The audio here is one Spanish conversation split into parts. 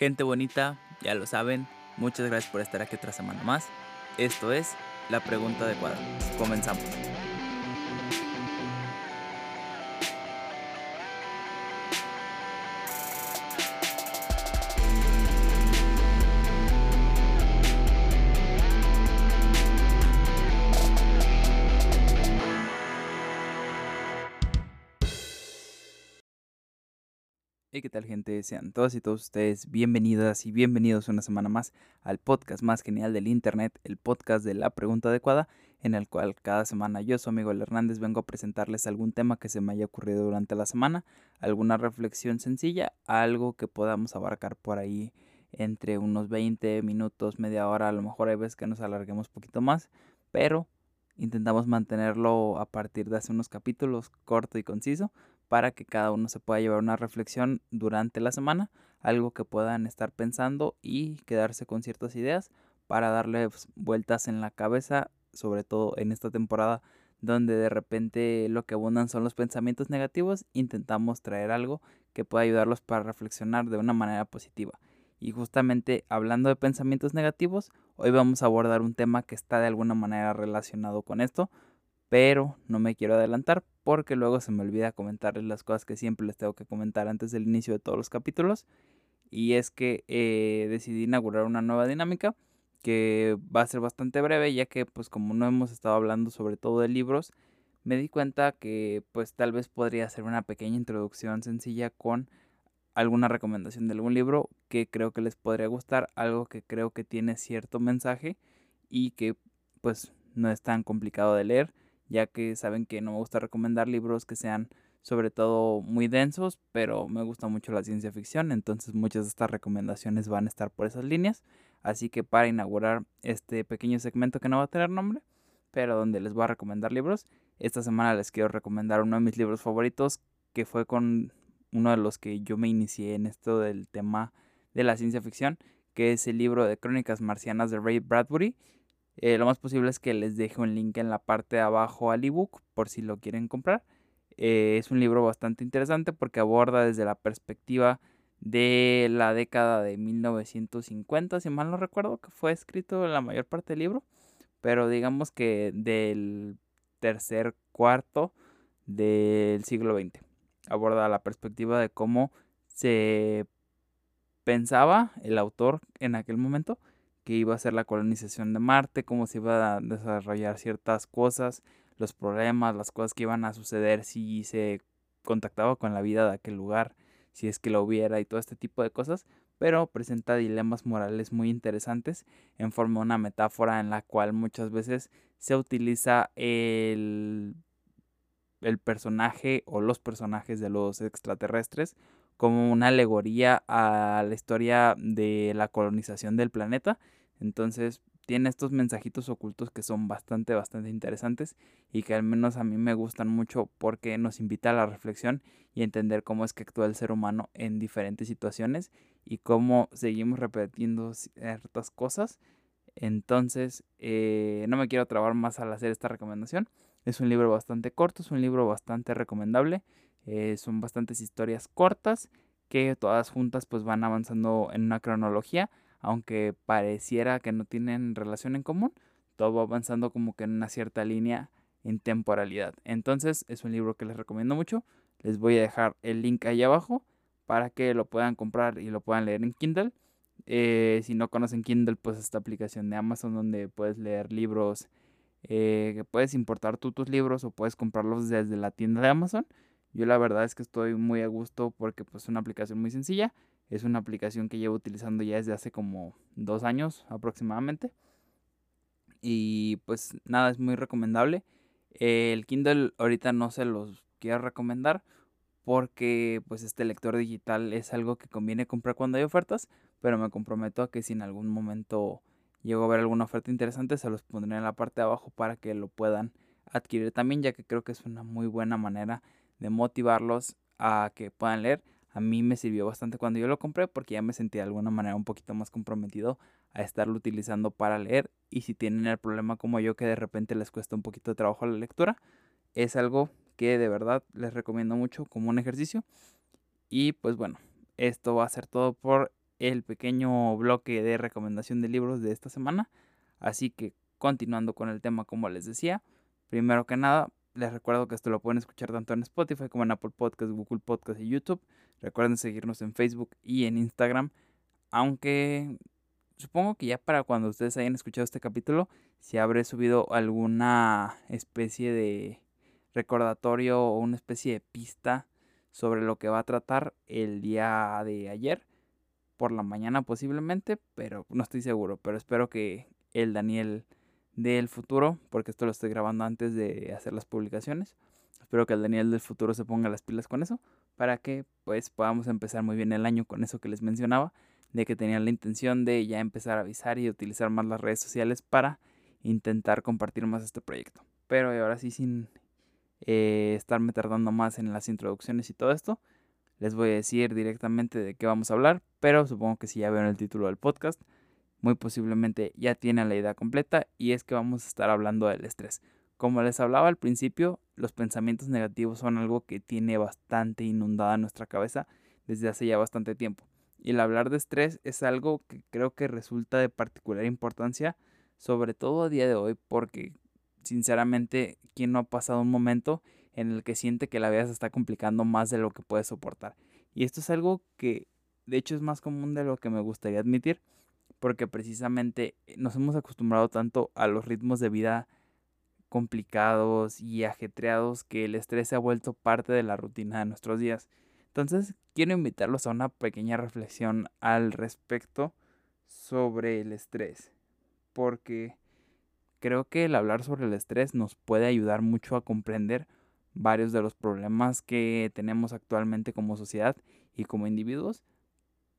Gente bonita, ya lo saben, muchas gracias por estar aquí otra semana más. Esto es La Pregunta Adecuada. Comenzamos. ¿Qué tal gente? Sean todas y todos ustedes bienvenidas y bienvenidos una semana más al podcast más genial del Internet, el podcast de la pregunta adecuada, en el cual cada semana yo, su amigo El Hernández, vengo a presentarles algún tema que se me haya ocurrido durante la semana, alguna reflexión sencilla, algo que podamos abarcar por ahí entre unos 20 minutos, media hora, a lo mejor hay veces que nos alarguemos un poquito más, pero intentamos mantenerlo a partir de hace unos capítulos corto y conciso para que cada uno se pueda llevar una reflexión durante la semana, algo que puedan estar pensando y quedarse con ciertas ideas para darle pues, vueltas en la cabeza, sobre todo en esta temporada donde de repente lo que abundan son los pensamientos negativos, intentamos traer algo que pueda ayudarlos para reflexionar de una manera positiva. Y justamente hablando de pensamientos negativos, hoy vamos a abordar un tema que está de alguna manera relacionado con esto, pero no me quiero adelantar porque luego se me olvida comentarles las cosas que siempre les tengo que comentar antes del inicio de todos los capítulos. Y es que eh, decidí inaugurar una nueva dinámica que va a ser bastante breve ya que pues como no hemos estado hablando sobre todo de libros, me di cuenta que pues tal vez podría hacer una pequeña introducción sencilla con alguna recomendación de algún libro que creo que les podría gustar, algo que creo que tiene cierto mensaje y que pues no es tan complicado de leer ya que saben que no me gusta recomendar libros que sean sobre todo muy densos, pero me gusta mucho la ciencia ficción, entonces muchas de estas recomendaciones van a estar por esas líneas. Así que para inaugurar este pequeño segmento que no va a tener nombre, pero donde les voy a recomendar libros, esta semana les quiero recomendar uno de mis libros favoritos, que fue con uno de los que yo me inicié en esto del tema de la ciencia ficción, que es el libro de Crónicas Marcianas de Ray Bradbury. Eh, lo más posible es que les deje un link en la parte de abajo al ebook por si lo quieren comprar. Eh, es un libro bastante interesante porque aborda desde la perspectiva de la década de 1950, si mal no recuerdo, que fue escrito la mayor parte del libro, pero digamos que del tercer cuarto del siglo XX. Aborda la perspectiva de cómo se pensaba el autor en aquel momento que iba a ser la colonización de Marte, cómo se iba a desarrollar ciertas cosas, los problemas, las cosas que iban a suceder si se contactaba con la vida de aquel lugar, si es que lo hubiera y todo este tipo de cosas, pero presenta dilemas morales muy interesantes en forma de una metáfora en la cual muchas veces se utiliza el, el personaje o los personajes de los extraterrestres como una alegoría a la historia de la colonización del planeta entonces tiene estos mensajitos ocultos que son bastante, bastante interesantes y que al menos a mí me gustan mucho porque nos invita a la reflexión y entender cómo es que actúa el ser humano en diferentes situaciones y cómo seguimos repitiendo ciertas cosas. Entonces, eh, no me quiero trabar más al hacer esta recomendación. Es un libro bastante corto, es un libro bastante recomendable. Eh, son bastantes historias cortas que todas juntas pues van avanzando en una cronología aunque pareciera que no tienen relación en común, todo va avanzando como que en una cierta línea en temporalidad. Entonces es un libro que les recomiendo mucho. Les voy a dejar el link ahí abajo para que lo puedan comprar y lo puedan leer en Kindle. Eh, si no conocen Kindle, pues esta aplicación de Amazon donde puedes leer libros, eh, que puedes importar tú tus libros o puedes comprarlos desde la tienda de Amazon. Yo la verdad es que estoy muy a gusto porque pues es una aplicación muy sencilla es una aplicación que llevo utilizando ya desde hace como dos años aproximadamente. Y pues nada, es muy recomendable. El Kindle ahorita no se los quiero recomendar porque pues este lector digital es algo que conviene comprar cuando hay ofertas, pero me comprometo a que si en algún momento llego a ver alguna oferta interesante se los pondré en la parte de abajo para que lo puedan adquirir también, ya que creo que es una muy buena manera de motivarlos a que puedan leer a mí me sirvió bastante cuando yo lo compré porque ya me sentí de alguna manera un poquito más comprometido a estarlo utilizando para leer y si tienen el problema como yo que de repente les cuesta un poquito de trabajo la lectura, es algo que de verdad les recomiendo mucho como un ejercicio. Y pues bueno, esto va a ser todo por el pequeño bloque de recomendación de libros de esta semana. Así que continuando con el tema como les decía, primero que nada, les recuerdo que esto lo pueden escuchar tanto en Spotify como en Apple Podcasts, Google Podcasts y YouTube. Recuerden seguirnos en Facebook y en Instagram. Aunque supongo que ya para cuando ustedes hayan escuchado este capítulo, si habré subido alguna especie de recordatorio o una especie de pista sobre lo que va a tratar el día de ayer, por la mañana posiblemente, pero no estoy seguro, pero espero que el Daniel del futuro, porque esto lo estoy grabando antes de hacer las publicaciones, espero que el Daniel del futuro se ponga las pilas con eso, para que pues podamos empezar muy bien el año con eso que les mencionaba, de que tenía la intención de ya empezar a avisar y utilizar más las redes sociales para intentar compartir más este proyecto. Pero ahora sí, sin eh, estarme tardando más en las introducciones y todo esto, les voy a decir directamente de qué vamos a hablar, pero supongo que si ya ven el título del podcast, muy posiblemente ya tienen la idea completa y es que vamos a estar hablando del estrés. Como les hablaba al principio, los pensamientos negativos son algo que tiene bastante inundada nuestra cabeza desde hace ya bastante tiempo. Y el hablar de estrés es algo que creo que resulta de particular importancia, sobre todo a día de hoy, porque sinceramente, ¿quién no ha pasado un momento en el que siente que la vida se está complicando más de lo que puede soportar? Y esto es algo que de hecho es más común de lo que me gustaría admitir, porque precisamente nos hemos acostumbrado tanto a los ritmos de vida complicados y ajetreados que el estrés se ha vuelto parte de la rutina de nuestros días. Entonces, quiero invitarlos a una pequeña reflexión al respecto sobre el estrés, porque creo que el hablar sobre el estrés nos puede ayudar mucho a comprender varios de los problemas que tenemos actualmente como sociedad y como individuos,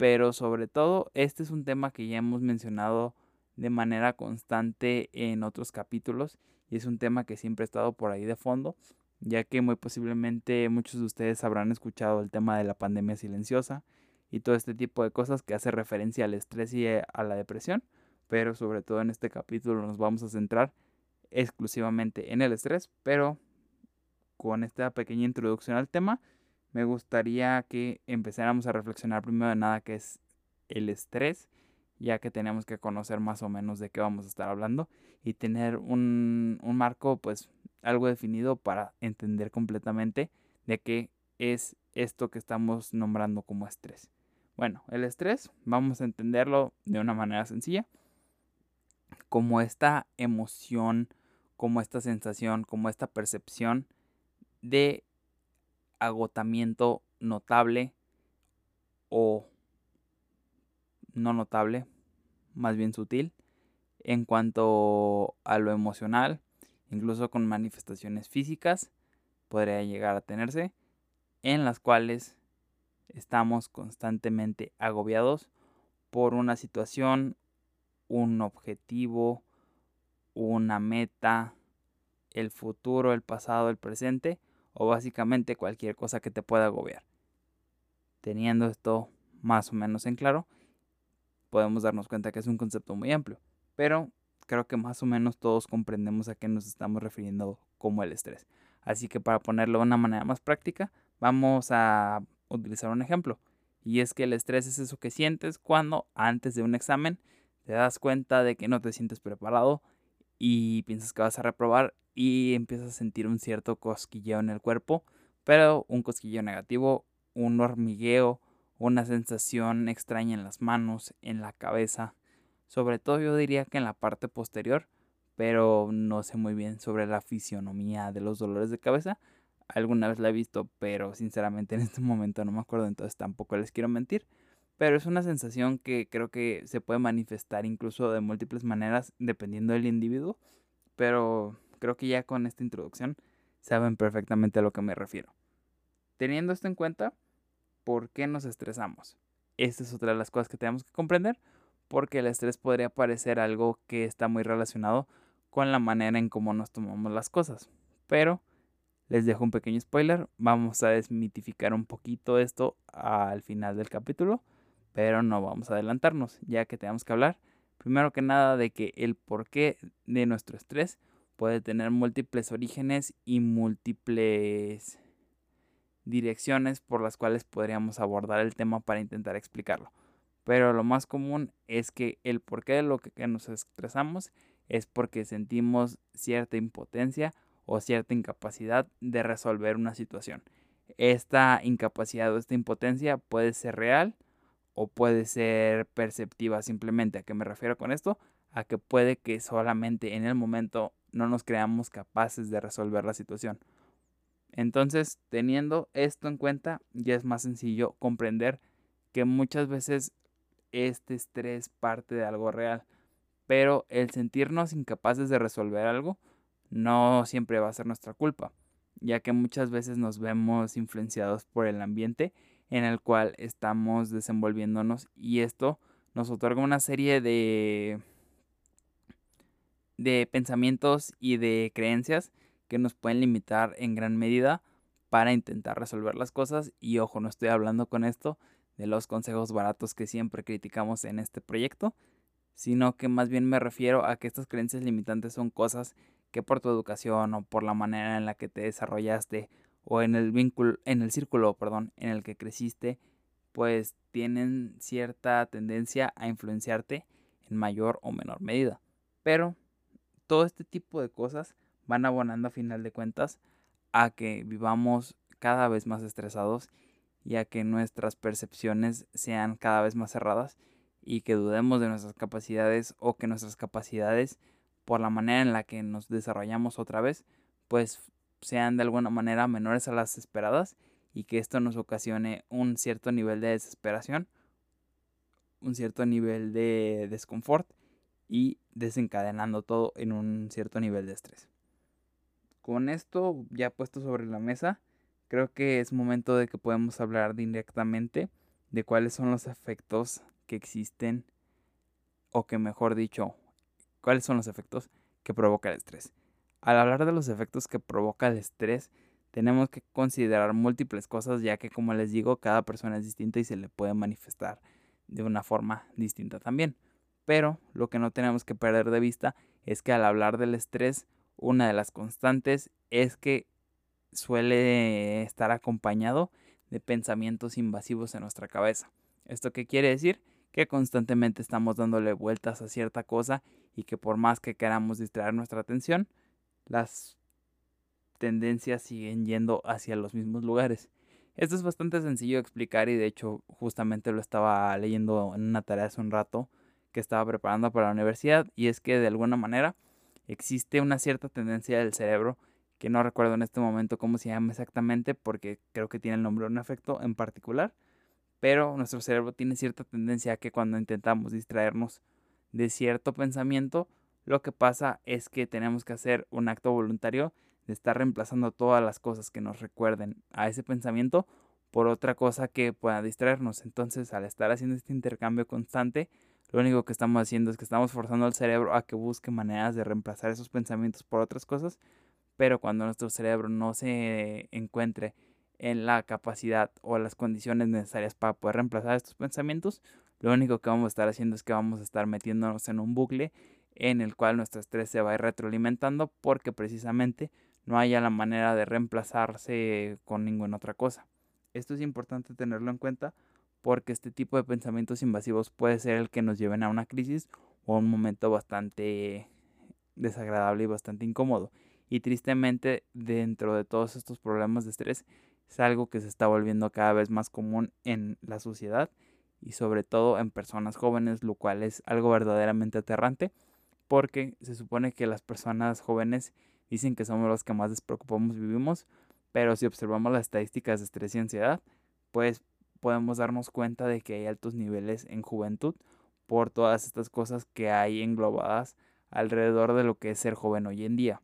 pero sobre todo este es un tema que ya hemos mencionado de manera constante en otros capítulos y es un tema que siempre ha estado por ahí de fondo, ya que muy posiblemente muchos de ustedes habrán escuchado el tema de la pandemia silenciosa y todo este tipo de cosas que hace referencia al estrés y a la depresión pero sobre todo en este capítulo nos vamos a centrar exclusivamente en el estrés, pero con esta pequeña introducción al tema, me gustaría que empezáramos a reflexionar primero de nada qué es el estrés, ya que tenemos que conocer más o menos de qué vamos a estar hablando y tener un, un marco pues algo definido para entender completamente de qué es esto que estamos nombrando como estrés. Bueno, el estrés vamos a entenderlo de una manera sencilla como esta emoción, como esta sensación, como esta percepción de agotamiento notable o no notable, más bien sutil, en cuanto a lo emocional, incluso con manifestaciones físicas, podría llegar a tenerse, en las cuales estamos constantemente agobiados por una situación un objetivo, una meta, el futuro, el pasado, el presente o básicamente cualquier cosa que te pueda agobiar. Teniendo esto más o menos en claro, podemos darnos cuenta que es un concepto muy amplio, pero creo que más o menos todos comprendemos a qué nos estamos refiriendo como el estrés. Así que para ponerlo de una manera más práctica, vamos a utilizar un ejemplo. Y es que el estrés es eso que sientes cuando antes de un examen te das cuenta de que no te sientes preparado y piensas que vas a reprobar y empiezas a sentir un cierto cosquilleo en el cuerpo, pero un cosquilleo negativo, un hormigueo, una sensación extraña en las manos, en la cabeza, sobre todo yo diría que en la parte posterior, pero no sé muy bien sobre la fisionomía de los dolores de cabeza. Alguna vez la he visto, pero sinceramente en este momento no me acuerdo, entonces tampoco les quiero mentir pero es una sensación que creo que se puede manifestar incluso de múltiples maneras dependiendo del individuo, pero creo que ya con esta introducción saben perfectamente a lo que me refiero. Teniendo esto en cuenta, ¿por qué nos estresamos? Esta es otra de las cosas que tenemos que comprender, porque el estrés podría parecer algo que está muy relacionado con la manera en cómo nos tomamos las cosas, pero les dejo un pequeño spoiler, vamos a desmitificar un poquito esto al final del capítulo pero no vamos a adelantarnos, ya que tenemos que hablar primero que nada de que el porqué de nuestro estrés puede tener múltiples orígenes y múltiples direcciones por las cuales podríamos abordar el tema para intentar explicarlo. pero lo más común es que el porqué de lo que nos estresamos es porque sentimos cierta impotencia o cierta incapacidad de resolver una situación. Esta incapacidad o esta impotencia puede ser real o puede ser perceptiva simplemente. ¿A qué me refiero con esto? A que puede que solamente en el momento no nos creamos capaces de resolver la situación. Entonces, teniendo esto en cuenta, ya es más sencillo comprender que muchas veces este estrés parte de algo real, pero el sentirnos incapaces de resolver algo no siempre va a ser nuestra culpa, ya que muchas veces nos vemos influenciados por el ambiente en el cual estamos desenvolviéndonos y esto nos otorga una serie de de pensamientos y de creencias que nos pueden limitar en gran medida para intentar resolver las cosas. Y ojo, no estoy hablando con esto de los consejos baratos que siempre criticamos en este proyecto, sino que más bien me refiero a que estas creencias limitantes son cosas que por tu educación o por la manera en la que te desarrollaste o en el vínculo, en el círculo, perdón, en el que creciste, pues tienen cierta tendencia a influenciarte en mayor o menor medida. Pero todo este tipo de cosas van abonando a final de cuentas a que vivamos cada vez más estresados y a que nuestras percepciones sean cada vez más cerradas y que dudemos de nuestras capacidades o que nuestras capacidades por la manera en la que nos desarrollamos otra vez pues sean de alguna manera menores a las esperadas y que esto nos ocasione un cierto nivel de desesperación, un cierto nivel de desconfort y desencadenando todo en un cierto nivel de estrés. Con esto ya puesto sobre la mesa, creo que es momento de que podemos hablar directamente de cuáles son los efectos que existen o que mejor dicho, cuáles son los efectos que provoca el estrés. Al hablar de los efectos que provoca el estrés, tenemos que considerar múltiples cosas ya que como les digo, cada persona es distinta y se le puede manifestar de una forma distinta también. Pero lo que no tenemos que perder de vista es que al hablar del estrés, una de las constantes es que suele estar acompañado de pensamientos invasivos en nuestra cabeza. ¿Esto qué quiere decir? Que constantemente estamos dándole vueltas a cierta cosa y que por más que queramos distraer nuestra atención, las tendencias siguen yendo hacia los mismos lugares. Esto es bastante sencillo de explicar y de hecho justamente lo estaba leyendo en una tarea hace un rato que estaba preparando para la universidad y es que de alguna manera existe una cierta tendencia del cerebro que no recuerdo en este momento cómo se llama exactamente porque creo que tiene el nombre de un efecto en particular, pero nuestro cerebro tiene cierta tendencia a que cuando intentamos distraernos de cierto pensamiento, lo que pasa es que tenemos que hacer un acto voluntario de estar reemplazando todas las cosas que nos recuerden a ese pensamiento por otra cosa que pueda distraernos. Entonces, al estar haciendo este intercambio constante, lo único que estamos haciendo es que estamos forzando al cerebro a que busque maneras de reemplazar esos pensamientos por otras cosas, pero cuando nuestro cerebro no se encuentre en la capacidad o las condiciones necesarias para poder reemplazar estos pensamientos, lo único que vamos a estar haciendo es que vamos a estar metiéndonos en un bucle en el cual nuestro estrés se va a ir retroalimentando porque precisamente no haya la manera de reemplazarse con ninguna otra cosa. Esto es importante tenerlo en cuenta porque este tipo de pensamientos invasivos puede ser el que nos lleven a una crisis o a un momento bastante desagradable y bastante incómodo. Y tristemente, dentro de todos estos problemas de estrés, es algo que se está volviendo cada vez más común en la sociedad y sobre todo en personas jóvenes, lo cual es algo verdaderamente aterrante porque se supone que las personas jóvenes dicen que somos los que más despreocupamos vivimos, pero si observamos las estadísticas de estrés y ansiedad, pues podemos darnos cuenta de que hay altos niveles en juventud por todas estas cosas que hay englobadas alrededor de lo que es ser joven hoy en día.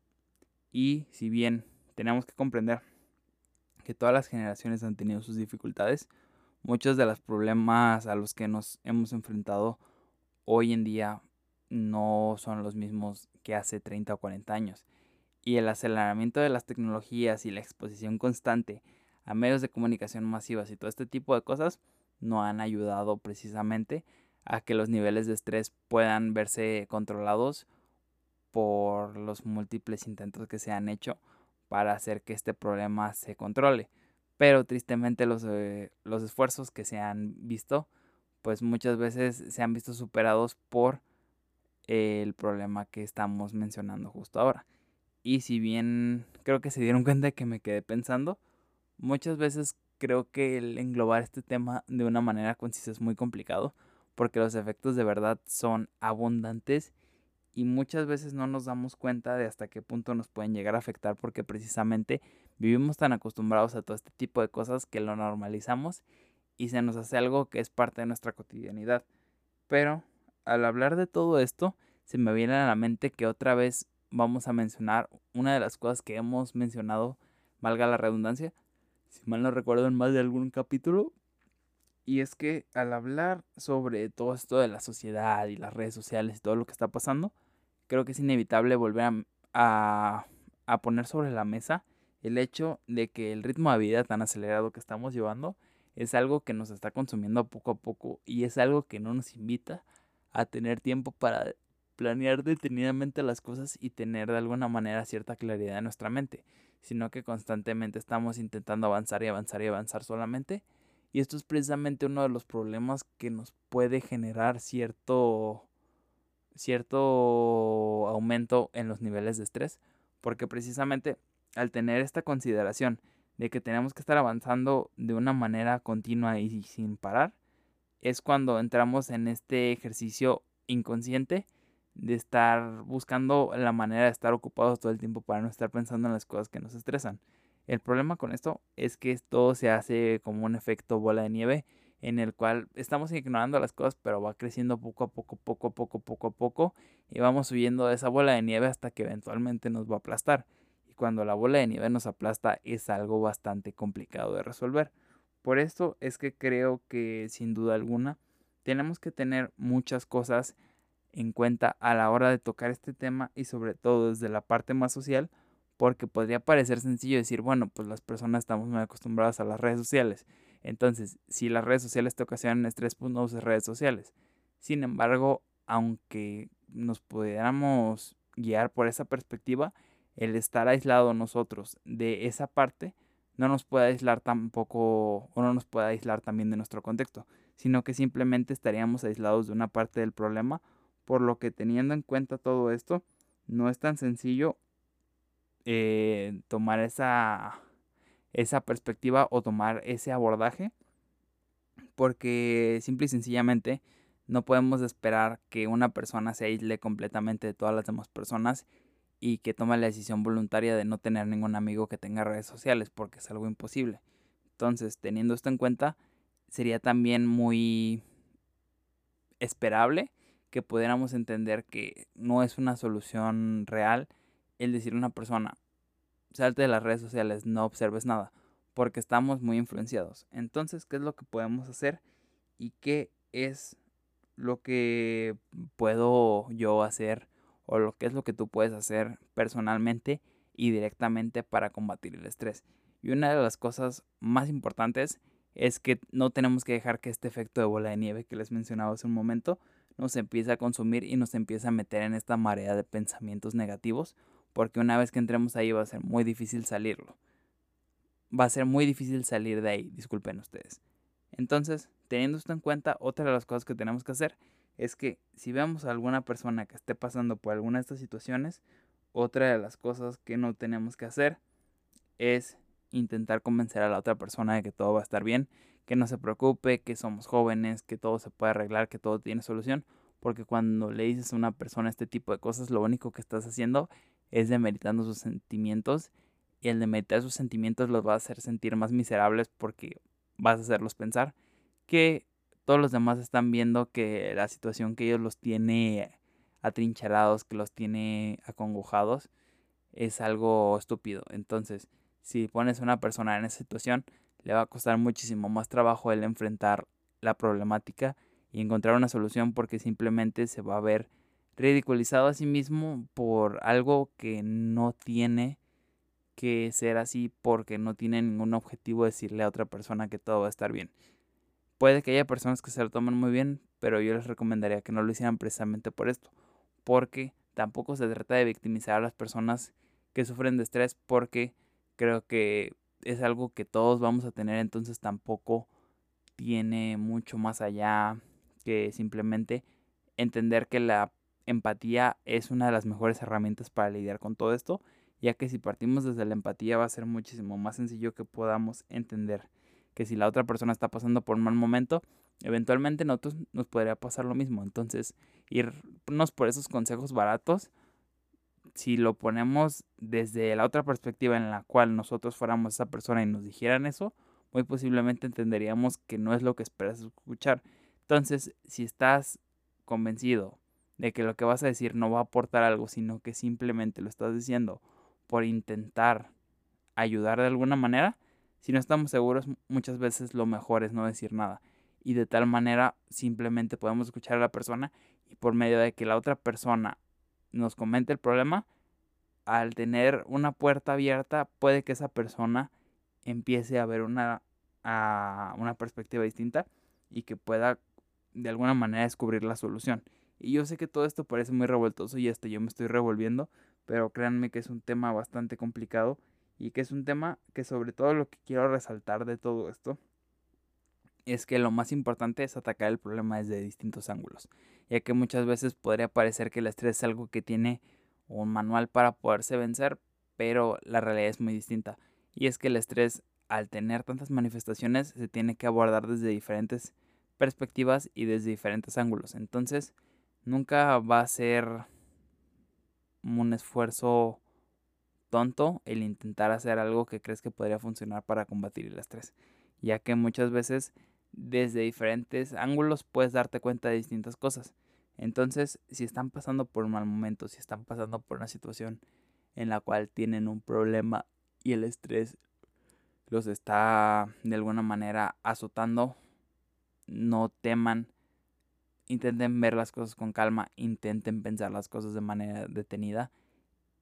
Y si bien tenemos que comprender que todas las generaciones han tenido sus dificultades, muchos de los problemas a los que nos hemos enfrentado hoy en día no son los mismos que hace 30 o 40 años. Y el aceleramiento de las tecnologías y la exposición constante a medios de comunicación masivas y todo este tipo de cosas no han ayudado precisamente a que los niveles de estrés puedan verse controlados por los múltiples intentos que se han hecho para hacer que este problema se controle. Pero tristemente los, eh, los esfuerzos que se han visto pues muchas veces se han visto superados por el problema que estamos mencionando justo ahora. Y si bien creo que se dieron cuenta de que me quedé pensando, muchas veces creo que el englobar este tema de una manera concisa es muy complicado porque los efectos de verdad son abundantes y muchas veces no nos damos cuenta de hasta qué punto nos pueden llegar a afectar porque precisamente vivimos tan acostumbrados a todo este tipo de cosas que lo normalizamos y se nos hace algo que es parte de nuestra cotidianidad. Pero al hablar de todo esto, se me viene a la mente que otra vez vamos a mencionar una de las cosas que hemos mencionado, valga la redundancia, si mal no recuerdo en más de algún capítulo, y es que al hablar sobre todo esto de la sociedad y las redes sociales y todo lo que está pasando, creo que es inevitable volver a, a, poner sobre la mesa el hecho de que el ritmo de vida tan acelerado que estamos llevando es algo que nos está consumiendo poco a poco y es algo que no nos invita a tener tiempo para planear detenidamente las cosas y tener de alguna manera cierta claridad en nuestra mente, sino que constantemente estamos intentando avanzar y avanzar y avanzar solamente. Y esto es precisamente uno de los problemas que nos puede generar cierto cierto aumento en los niveles de estrés, porque precisamente al tener esta consideración de que tenemos que estar avanzando de una manera continua y sin parar, es cuando entramos en este ejercicio inconsciente de estar buscando la manera de estar ocupados todo el tiempo para no estar pensando en las cosas que nos estresan. El problema con esto es que esto se hace como un efecto bola de nieve en el cual estamos ignorando las cosas, pero va creciendo poco a poco, poco a poco, poco a poco, y vamos subiendo de esa bola de nieve hasta que eventualmente nos va a aplastar. Y cuando la bola de nieve nos aplasta es algo bastante complicado de resolver. Por esto es que creo que sin duda alguna tenemos que tener muchas cosas en cuenta a la hora de tocar este tema y sobre todo desde la parte más social, porque podría parecer sencillo decir, bueno, pues las personas estamos muy acostumbradas a las redes sociales entonces, si las redes sociales te ocasionan estrés, pues no uses redes sociales. Sin embargo, aunque nos pudiéramos guiar por esa perspectiva, el estar aislado nosotros de esa parte no nos puede aislar tampoco o no nos puede aislar también de nuestro contexto, sino que simplemente estaríamos aislados de una parte del problema, por lo que teniendo en cuenta todo esto, no es tan sencillo eh, tomar esa esa perspectiva o tomar ese abordaje porque simple y sencillamente no podemos esperar que una persona se aísle completamente de todas las demás personas y que tome la decisión voluntaria de no tener ningún amigo que tenga redes sociales porque es algo imposible. Entonces, teniendo esto en cuenta, sería también muy esperable que pudiéramos entender que no es una solución real el decir a una persona, salte de las redes sociales, no observes nada, porque estamos muy influenciados. Entonces, ¿qué es lo que podemos hacer y qué es lo que puedo yo hacer o lo que es lo que tú puedes hacer personalmente y directamente para combatir el estrés? Y una de las cosas más importantes es que no tenemos que dejar que este efecto de bola de nieve que les mencionaba hace un momento nos empiece a consumir y nos empiece a meter en esta marea de pensamientos negativos porque una vez que entremos ahí va a ser muy difícil salirlo. Va a ser muy difícil salir de ahí, disculpen ustedes. Entonces, teniendo esto en cuenta, otra de las cosas que tenemos que hacer es que si vemos a alguna persona que esté pasando por alguna de estas situaciones, otra de las cosas que no tenemos que hacer es intentar convencer a la otra persona de que todo va a estar bien, que no se preocupe, que somos jóvenes, que todo se puede arreglar, que todo tiene solución, porque cuando le dices a una persona este tipo de cosas, lo único que estás haciendo es demeritando sus sentimientos y el demeritar sus sentimientos los va a hacer sentir más miserables porque vas a hacerlos pensar que todos los demás están viendo que la situación que ellos los tiene atrincherados, que los tiene acongojados, es algo estúpido. Entonces, si pones a una persona en esa situación, le va a costar muchísimo más trabajo el enfrentar la problemática y encontrar una solución porque simplemente se va a ver ridiculizado a sí mismo por algo que no tiene que ser así porque no tiene ningún objetivo decirle a otra persona que todo va a estar bien. Puede que haya personas que se lo tomen muy bien, pero yo les recomendaría que no lo hicieran precisamente por esto, porque tampoco se trata de victimizar a las personas que sufren de estrés, porque creo que es algo que todos vamos a tener, entonces tampoco tiene mucho más allá que simplemente entender que la empatía es una de las mejores herramientas para lidiar con todo esto, ya que si partimos desde la empatía va a ser muchísimo más sencillo que podamos entender que si la otra persona está pasando por un mal momento, eventualmente nosotros nos podría pasar lo mismo. Entonces, irnos por esos consejos baratos, si lo ponemos desde la otra perspectiva en la cual nosotros fuéramos esa persona y nos dijeran eso, muy posiblemente entenderíamos que no es lo que esperas escuchar. Entonces, si estás convencido de que lo que vas a decir no va a aportar algo, sino que simplemente lo estás diciendo por intentar ayudar de alguna manera, si no estamos seguros, muchas veces lo mejor es no decir nada. Y de tal manera simplemente podemos escuchar a la persona y por medio de que la otra persona nos comente el problema, al tener una puerta abierta, puede que esa persona empiece a ver una, a una perspectiva distinta y que pueda de alguna manera descubrir la solución. Y yo sé que todo esto parece muy revoltoso y hasta yo me estoy revolviendo, pero créanme que es un tema bastante complicado y que es un tema que sobre todo lo que quiero resaltar de todo esto es que lo más importante es atacar el problema desde distintos ángulos, ya que muchas veces podría parecer que el estrés es algo que tiene un manual para poderse vencer, pero la realidad es muy distinta. Y es que el estrés, al tener tantas manifestaciones, se tiene que abordar desde diferentes perspectivas y desde diferentes ángulos. Entonces, nunca va a ser un esfuerzo tonto el intentar hacer algo que crees que podría funcionar para combatir el estrés, ya que muchas veces desde diferentes ángulos puedes darte cuenta de distintas cosas. Entonces, si están pasando por un mal momento, si están pasando por una situación en la cual tienen un problema y el estrés los está de alguna manera azotando, no teman, intenten ver las cosas con calma, intenten pensar las cosas de manera detenida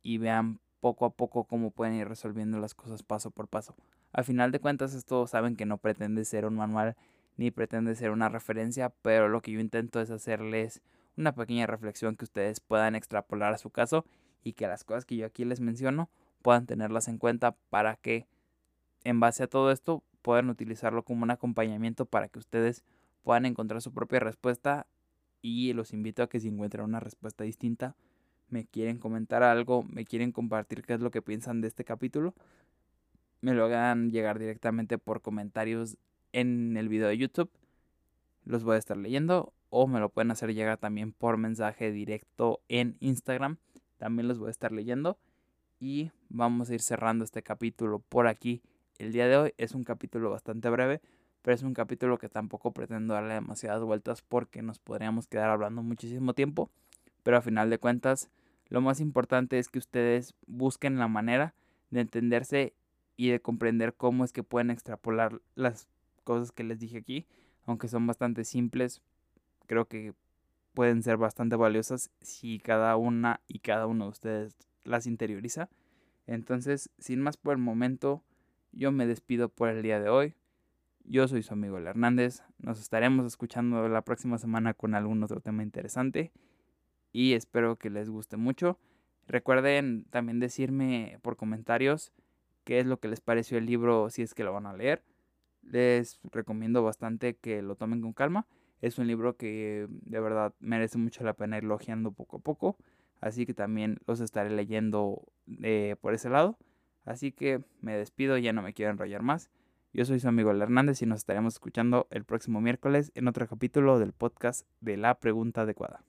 y vean poco a poco cómo pueden ir resolviendo las cosas paso por paso. Al final de cuentas, esto saben que no pretende ser un manual ni pretende ser una referencia, pero lo que yo intento es hacerles una pequeña reflexión que ustedes puedan extrapolar a su caso y que las cosas que yo aquí les menciono puedan tenerlas en cuenta para que en base a todo esto puedan utilizarlo como un acompañamiento para que ustedes puedan encontrar su propia respuesta y los invito a que si encuentran una respuesta distinta me quieren comentar algo, me quieren compartir qué es lo que piensan de este capítulo, me lo hagan llegar directamente por comentarios en el video de YouTube. Los voy a estar leyendo o me lo pueden hacer llegar también por mensaje directo en Instagram. También los voy a estar leyendo y vamos a ir cerrando este capítulo por aquí. El día de hoy es un capítulo bastante breve, pero es un capítulo que tampoco pretendo darle demasiadas vueltas porque nos podríamos quedar hablando muchísimo tiempo. Pero a final de cuentas, lo más importante es que ustedes busquen la manera de entenderse y de comprender cómo es que pueden extrapolar las cosas que les dije aquí, aunque son bastante simples, creo que pueden ser bastante valiosas si cada una y cada uno de ustedes las interioriza. Entonces, sin más por el momento, yo me despido por el día de hoy. Yo soy su amigo El Hernández. Nos estaremos escuchando la próxima semana con algún otro tema interesante y espero que les guste mucho. Recuerden también decirme por comentarios qué es lo que les pareció el libro si es que lo van a leer. Les recomiendo bastante que lo tomen con calma. Es un libro que de verdad merece mucho la pena ir poco a poco. Así que también los estaré leyendo eh, por ese lado. Así que me despido, ya no me quiero enrollar más. Yo soy su amigo Hernández y nos estaremos escuchando el próximo miércoles en otro capítulo del podcast de La Pregunta Adecuada.